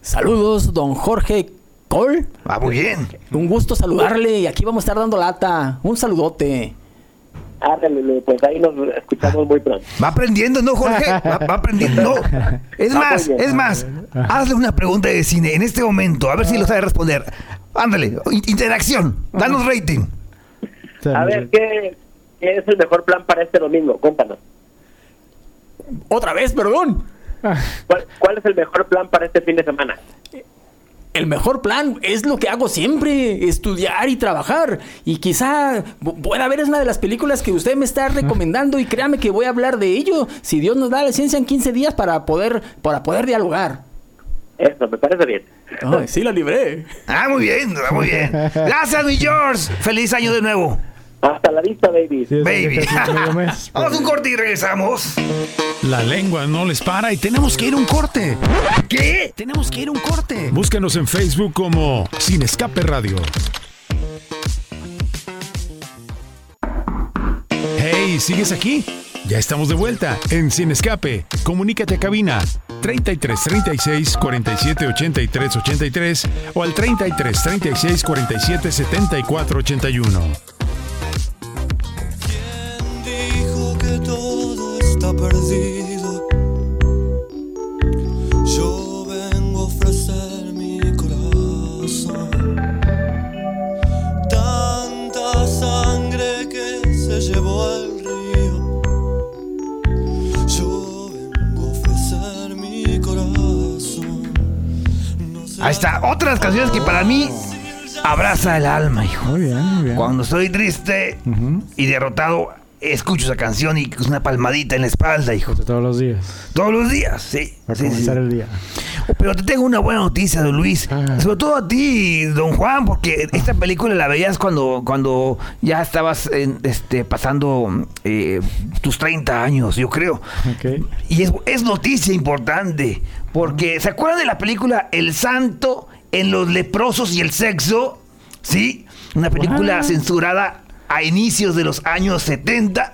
Saludos, don Jorge Cole. Ah, muy bien. Un gusto saludarle y aquí vamos a estar dando lata. Un saludote. Ándale, pues ahí nos escuchamos muy pronto. Va aprendiendo, ¿no, Jorge? Va, va aprendiendo. No. Es Va más, es más, hazle una pregunta de cine en este momento, a ver si lo sabe responder. Ándale, in- interacción, danos rating. A ver, ¿qué, qué es el mejor plan para este domingo? Cuéntanos. Otra vez, perdón. ¿Cuál, cuál es el mejor plan para este fin de semana? El mejor plan es lo que hago siempre, estudiar y trabajar. Y quizá pu- pueda ver es una de las películas que usted me está recomendando y créame que voy a hablar de ello. Si Dios nos da la ciencia en 15 días para poder, para poder dialugar. Eso, me parece bien. Ay, sí la libré. Ah, muy bien, muy bien. Gracias, mi George. Feliz año de nuevo. Hasta la vista, baby. Baby. Vamos a un corte y regresamos. La lengua no les para y tenemos que ir a un corte. ¿Qué? Tenemos que ir a un corte. Búscanos en Facebook como Sin Escape Radio. Hey, ¿sigues aquí? Ya estamos de vuelta en Sin Escape. Comunícate a cabina 33 36 47 83 83 o al 33 36 47 74 81. Está, otras canciones que para mí abraza el alma, hijo. Muy bien, muy bien. Cuando estoy triste y derrotado, escucho esa canción y es una palmadita en la espalda, hijo. Todos los días. Todos los días, sí. Para sí, comenzar sí. el día. Pero te tengo una buena noticia, don Luis. Sobre todo a ti, don Juan, porque esta película la veías cuando, cuando ya estabas en, este, pasando eh, tus 30 años, yo creo. Y es, es noticia importante, porque ¿se acuerdan de la película El Santo en los leprosos y el sexo? ¿Sí? Una película censurada a inicios de los años 70.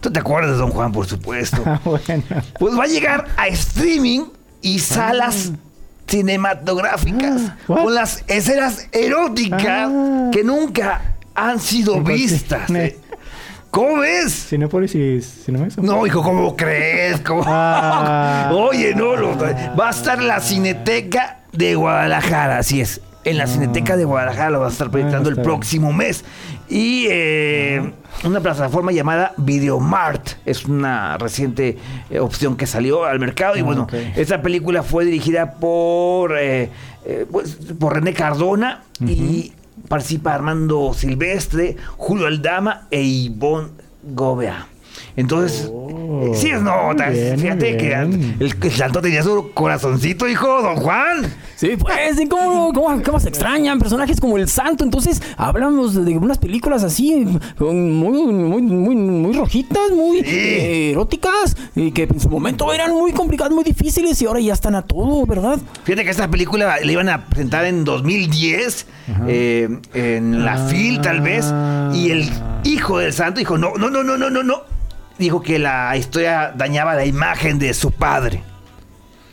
¿Tú te acuerdas, don Juan, por supuesto? bueno. Pues va a llegar a streaming y salas cinematográficas con las escenas eróticas que nunca han sido vistas. eh. ¿Cómo ves? Cinépolis y Cinemex. No, hijo, ¿cómo crees? ¿Cómo? Ah. Oye, no, lo- va a estar en la Cineteca de Guadalajara, así es. En la Cineteca de Guadalajara lo va a estar proyectando Ah, el próximo mes. Y eh, una plataforma llamada Videomart es una reciente eh, opción que salió al mercado. Y Ah, bueno, ok. esta película fue dirigida por, eh, eh, pues, por René Cardona y participa Armando Silvestre, Julio Aldama e Ivonne Gobea. Entonces, eh, sí es nota. Oh, bien, Fíjate que el santo tenía su corazoncito, hijo, don Juan. Sí, pues, ¿y ¿cómo, cómo, cómo se extrañan personajes como el santo? Entonces, hablamos de unas películas así, muy, muy, muy, muy rojitas, muy eh, eróticas, y que en su momento eran muy complicadas, muy difíciles, y ahora ya están a todo, ¿verdad? Fíjate que esta película la iban a presentar en 2010, eh, en la FIL tal vez, y el hijo del santo dijo, no, no, no, no, no, no, no. Dijo que la historia dañaba la imagen de su padre.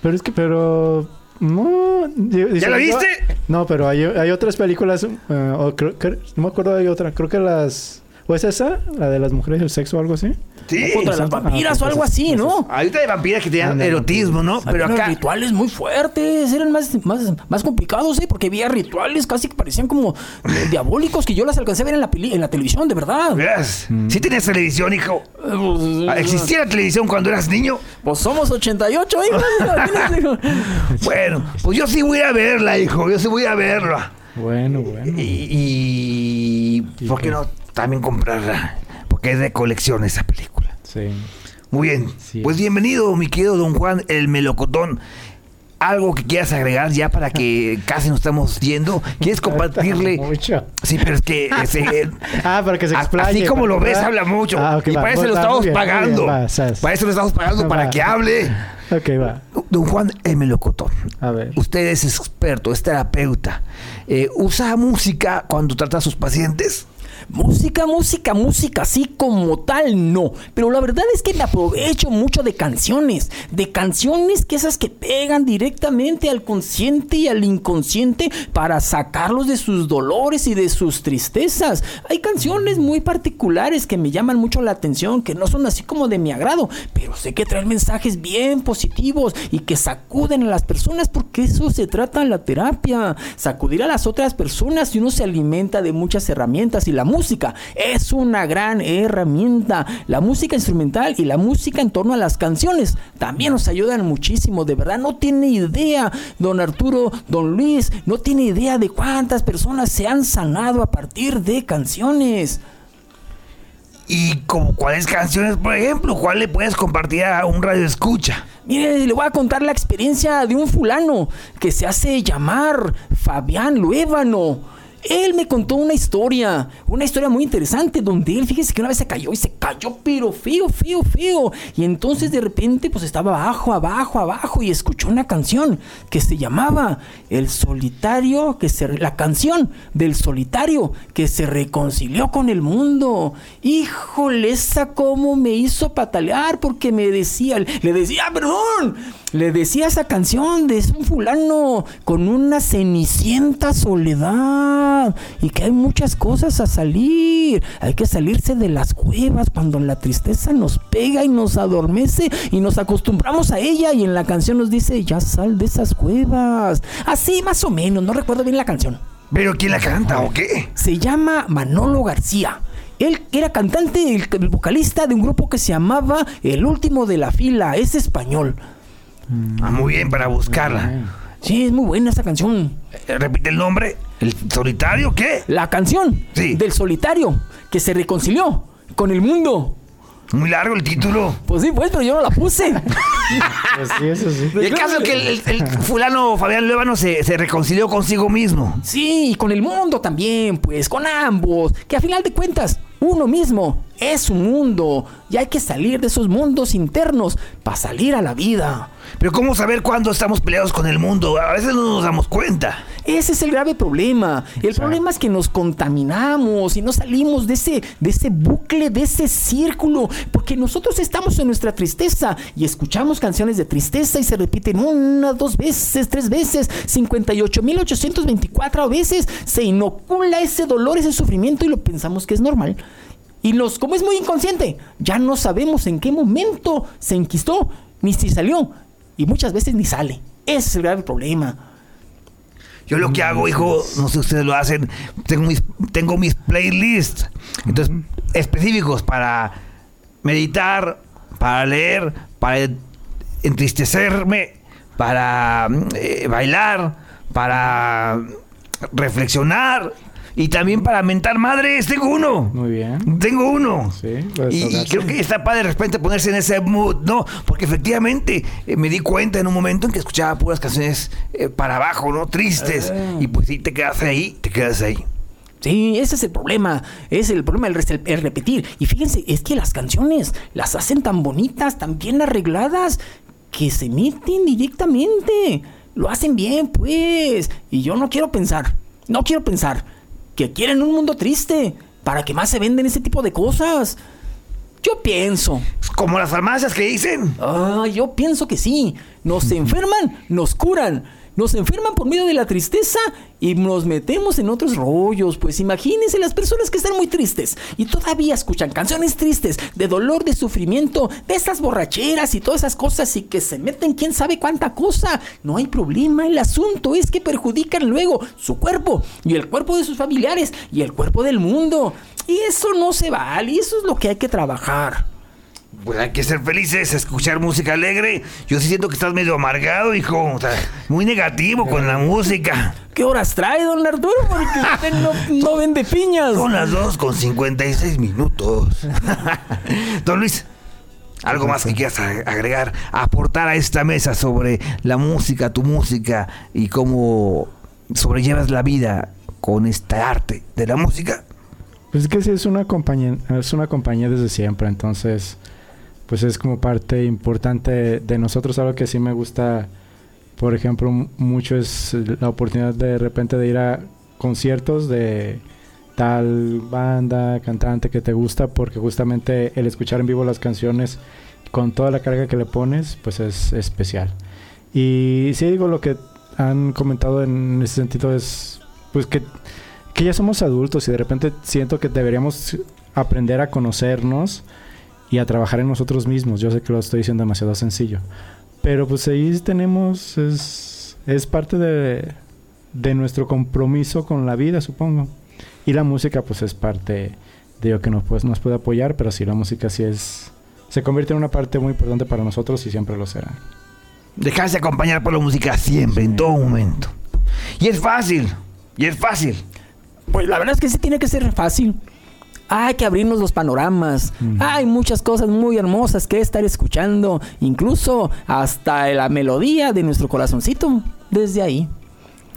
Pero es que, pero. No. yo- ¿Ya la viste? No, pero hay, hay otras películas. eh, o creo que- no me acuerdo, hay otra. Creo que las. ¿O es esa? ¿La de las mujeres y el sexo o algo así? Sí. Contra las vampiras o algo así, ¿no? Ahorita de vampiras que tenían erotismo, ¿no? Pero Había acá. rituales muy fuertes, eran más, más, más complicados, ¿eh? Porque había rituales casi que parecían como eh, diabólicos que yo las alcancé a ver en la, peli- en la televisión, de verdad. Verás, Sí tenías televisión, hijo. Ah, ¿Existía la televisión cuando eras niño? Pues somos 88, hijo. imagínate, hijo. Bueno, pues yo sí voy a verla, hijo. Yo sí voy a verla. Bueno, bueno. Y, y ¿por qué no también comprarla? Porque es de colección esa película. Sí. Muy bien. Sí. Pues bienvenido, mi querido don Juan, el melocotón. Algo que quieras agregar ya para que casi nos estamos yendo. ¿Quieres compartirle? Mucho. Sí, pero es que ese, Ah, para que se explaye. así como lo ves, habla mucho. Ah, ok, y va. para eso lo estamos pagando. para eso lo estamos pagando, para que hable. Ok, va. Don Juan, el melocotón. A ver. Usted es experto, es terapeuta. Eh, ¿Usa música cuando trata a sus pacientes? Música, música, música, así como tal, no. Pero la verdad es que me aprovecho mucho de canciones. De canciones que esas que pegan directamente al consciente y al inconsciente para sacarlos de sus dolores y de sus tristezas. Hay canciones muy particulares que me llaman mucho la atención, que no son así como de mi agrado, pero sé que traen mensajes bien positivos y que sacuden a las personas porque eso se trata en la terapia. Sacudir a las otras personas y uno se alimenta de muchas herramientas y la música es una gran herramienta. La música instrumental y la música en torno a las canciones también nos ayudan muchísimo. De verdad, no tiene idea, don Arturo, don Luis, no tiene idea de cuántas personas se han sanado a partir de canciones. ¿Y como cuáles canciones, por ejemplo? ¿Cuál le puedes compartir a un radio escucha? Mire, le voy a contar la experiencia de un fulano que se hace llamar Fabián Luébano. Él me contó una historia, una historia muy interesante, donde él, fíjese que una vez se cayó y se cayó, pero feo, feo, feo. Y entonces de repente, pues estaba abajo, abajo, abajo y escuchó una canción que se llamaba El solitario, que se, la canción del solitario que se reconcilió con el mundo. Híjole, esa cómo me hizo patalear porque me decía, le decía, perdón, le decía esa canción de un fulano con una cenicienta soledad y que hay muchas cosas a salir. Hay que salirse de las cuevas cuando la tristeza nos pega y nos adormece y nos acostumbramos a ella y en la canción nos dice, ya sal de esas cuevas. Así más o menos, no recuerdo bien la canción. ¿Pero quién la canta o qué? Se llama Manolo García. Él era cantante, el, el vocalista de un grupo que se llamaba El Último de la Fila, es español. Ah, muy bien, para buscarla. Sí, es muy buena esa canción. Eh, Repite el nombre. ¿El solitario qué? La canción Sí. del solitario que se reconcilió con el mundo. Muy largo el título. Pues sí, pues, pero yo no la puse. Pues sí, eso sí. Y el caso es que el, el- el fulano Fabián Luébano se, se reconcilió consigo mismo. Sí, y con el mundo también, pues, con ambos. Que a final de cuentas, uno mismo es un mundo. Y hay que salir de esos mundos internos para salir a la vida. Pero ¿cómo saber cuándo estamos peleados con el mundo? A veces no nos damos cuenta. Ese es el grave problema. El problema es que nos contaminamos y no salimos de ese, de ese bucle, de ese círculo, porque nosotros estamos en nuestra tristeza y escuchamos canciones de tristeza y se repiten una, dos veces, tres veces, 58.824 veces, se inocula ese dolor, ese sufrimiento y lo pensamos que es normal. Y los, como es muy inconsciente, ya no sabemos en qué momento se enquistó, ni si salió, y muchas veces ni sale. Ese es el grave problema. Yo lo que hago, hijo, no sé si ustedes lo hacen, tengo mis, tengo mis playlists, entonces específicos para meditar, para leer, para entristecerme, para eh, bailar, para reflexionar y también para mentar madres. Tengo uno. Muy bien. Tengo uno. Sí, pues, Y, y creo que está padre de repente ponerse en ese mood, ¿no? Porque efectivamente eh, me di cuenta en un momento en que escuchaba puras canciones eh, para abajo, ¿no? Tristes. Ah. Y pues sí, te quedas ahí, te quedas ahí. Sí, ese es el problema. Es el problema el, el repetir. Y fíjense, es que las canciones las hacen tan bonitas, tan bien arregladas, que se meten directamente. Lo hacen bien, pues. Y yo no quiero pensar, no quiero pensar que quieren un mundo triste para que más se venden ese tipo de cosas. Yo pienso. Como las farmacias que dicen. Ah, yo pienso que sí. Nos enferman, nos curan. Nos enferman por medio de la tristeza y nos metemos en otros rollos. Pues imagínense las personas que están muy tristes y todavía escuchan canciones tristes de dolor, de sufrimiento, de esas borracheras y todas esas cosas y que se meten quién sabe cuánta cosa. No hay problema, el asunto es que perjudican luego su cuerpo y el cuerpo de sus familiares y el cuerpo del mundo. Y eso no se vale, eso es lo que hay que trabajar. Pues hay que ser felices, escuchar música alegre. Yo sí siento que estás medio amargado, hijo. O sea, muy negativo con la música. ¿Qué horas trae, don Arturo? Porque usted no, no vende piñas. Son las 2 con 56 minutos. don Luis, algo más que quieras ag- agregar, aportar a esta mesa sobre la música, tu música y cómo sobrellevas la vida con este arte de la música. Pues es que sí, es una compañía, es una compañía desde siempre, entonces pues es como parte importante de nosotros. Algo que sí me gusta, por ejemplo, mucho es la oportunidad de repente de ir a conciertos de tal banda, cantante que te gusta, porque justamente el escuchar en vivo las canciones con toda la carga que le pones, pues es especial. Y sí digo lo que han comentado en ese sentido es pues que ya somos adultos y de repente siento que deberíamos aprender a conocernos y a trabajar en nosotros mismos. Yo sé que lo estoy diciendo demasiado sencillo. Pero pues ahí tenemos, es, es parte de, de nuestro compromiso con la vida, supongo. Y la música pues es parte de lo que nos, pues, nos puede apoyar, pero sí, la música sí es... Se convierte en una parte muy importante para nosotros y siempre lo será. Dejarse acompañar por la música siempre, en todo momento. Y es fácil, y es fácil. Pues la verdad es que sí tiene que ser fácil. Hay que abrirnos los panoramas. Hay muchas cosas muy hermosas que estar escuchando. Incluso hasta la melodía de nuestro corazoncito. Desde ahí.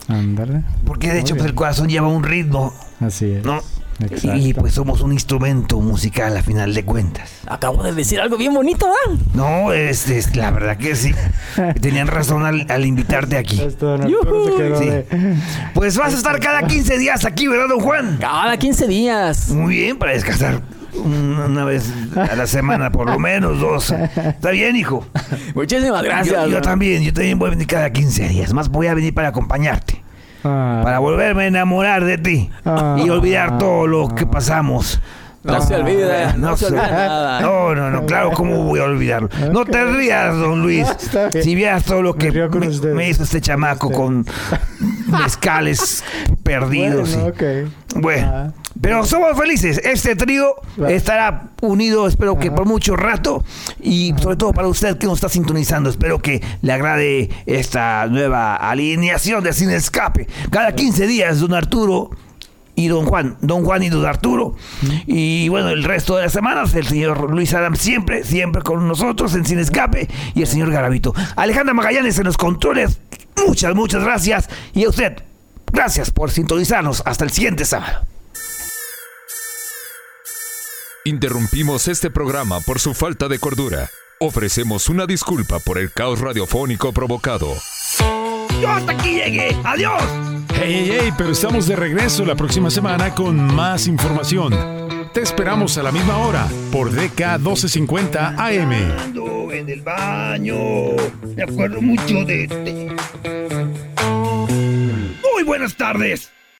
Ándale. Porque de Muy hecho pues, el corazón lleva un ritmo, Así es. ¿no? Exacto. Y pues somos un instrumento musical a final de cuentas. Acabo de decir algo bien bonito, ¿ah? No, es, es la verdad que sí. Tenían razón al, al invitarte aquí. Esto, don Arturo se quedó Sí. de- Pues vas a estar cada 15 días aquí, ¿verdad, don Juan? Cada 15 días. Muy bien, para descansar una vez a la semana, por lo menos dos. Está bien, hijo. Muchísimas gracias. Yo, yo don- también, yo también voy a venir cada 15 días. Más voy a venir para acompañarte. Ah, Para volverme a enamorar de ti. Ah. y olvidar todo lo que pasamos. No se olvida, no, se se- olvida nada. No, no, no, claro, ¿cómo voy a olvidarlo? No te rías, don Luis. Si vieras todo lo que Me hizo este chamaco con mezcales perdidos. bueno, y- ok. Bueno, Ah. pero somos felices. Este trío estará unido, espero que por mucho rato. Y sobre todo para usted que nos está sintonizando, espero que le agrade esta nueva alineación de Sin Escape. Cada 15 días, don Arturo y don Juan, don Juan y don Arturo. Y bueno, el resto de las semanas, el señor Luis Adam siempre, siempre con nosotros en Sin Escape y el señor Garavito. Alejandra Magallanes en los controles, muchas, muchas gracias. Y a usted, gracias por sintonizarnos. Hasta el siguiente sábado. Interrumpimos este programa por su falta de cordura. Ofrecemos una disculpa por el caos radiofónico provocado. Yo hasta aquí llegué. Adiós. Hey, hey, hey, pero estamos de regreso la próxima semana con más información. Te esperamos a la misma hora por DK 1250 AM. Ando en el baño. Me acuerdo mucho de ti. Muy buenas tardes.